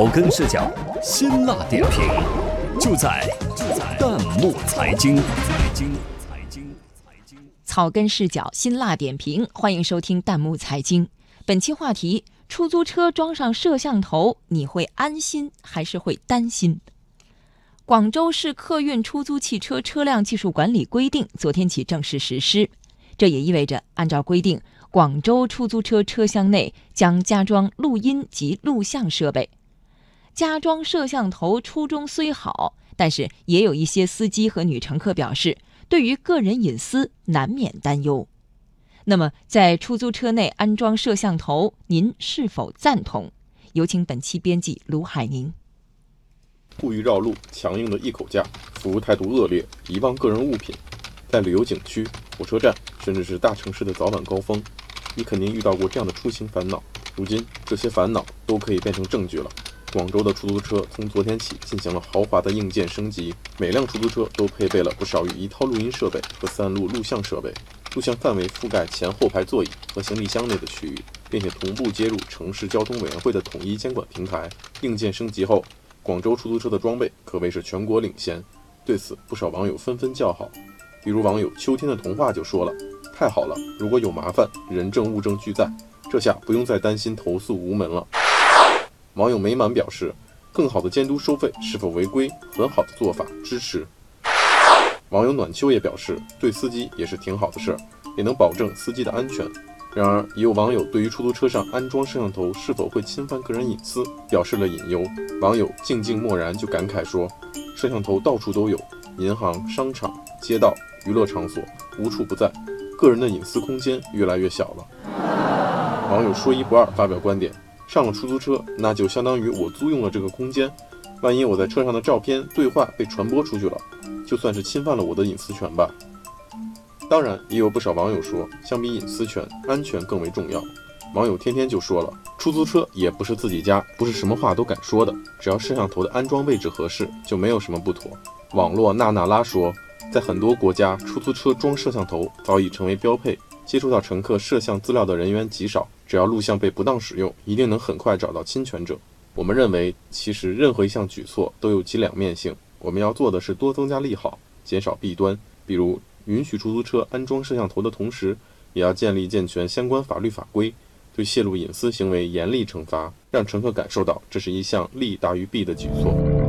草根视角，辛辣点评，就在就在弹幕财经。财经财经财经。草根视角，辛辣点评，欢迎收听弹幕财经。本期话题：出租车装上摄像头，你会安心还是会担心？广州市客运出租汽车车辆技术管理规定昨天起正式实施，这也意味着按照规定。广州出租车车厢内将加装录音及录像设备，加装摄像头初衷虽好，但是也有一些司机和女乘客表示，对于个人隐私难免担忧。那么，在出租车内安装摄像头，您是否赞同？有请本期编辑卢海宁。故意绕路、强硬的一口价、服务态度恶劣、遗忘个人物品，在旅游景区、火车站，甚至是大城市的早晚高峰。你肯定遇到过这样的出行烦恼，如今这些烦恼都可以变成证据了。广州的出租车从昨天起进行了豪华的硬件升级，每辆出租车都配备了不少于一套录音设备和三路录像设备，录像范围覆盖前后排座椅和行李箱内的区域，并且同步接入城市交通委员会的统一监管平台。硬件升级后，广州出租车的装备可谓是全国领先。对此，不少网友纷纷叫好，比如网友秋天的童话就说了。太好了，如果有麻烦，人证物证俱在，这下不用再担心投诉无门了。网友美满表示，更好的监督收费是否违规，很好的做法，支持。网友暖秋也表示，对司机也是挺好的事儿，也能保证司机的安全。然而，也有网友对于出租车上安装摄像头是否会侵犯个人隐私表示了隐忧。网友静静默然就感慨说，摄像头到处都有，银行、商场、街道、娱乐场所，无处不在。个人的隐私空间越来越小了。网友说一不二发表观点：上了出租车，那就相当于我租用了这个空间。万一我在车上的照片、对话被传播出去了，就算是侵犯了我的隐私权吧。当然，也有不少网友说，相比隐私权，安全更为重要。网友天天就说了，出租车也不是自己家，不是什么话都敢说的。只要摄像头的安装位置合适，就没有什么不妥。网络娜娜拉说。在很多国家，出租车装摄像头早已成为标配。接触到乘客摄像资料的人员极少，只要录像被不当使用，一定能很快找到侵权者。我们认为，其实任何一项举措都有其两面性。我们要做的是多增加利好，减少弊端。比如，允许出租车安装摄像头的同时，也要建立健全相关法律法规，对泄露隐私行为严厉惩罚，让乘客感受到这是一项利大于弊的举措。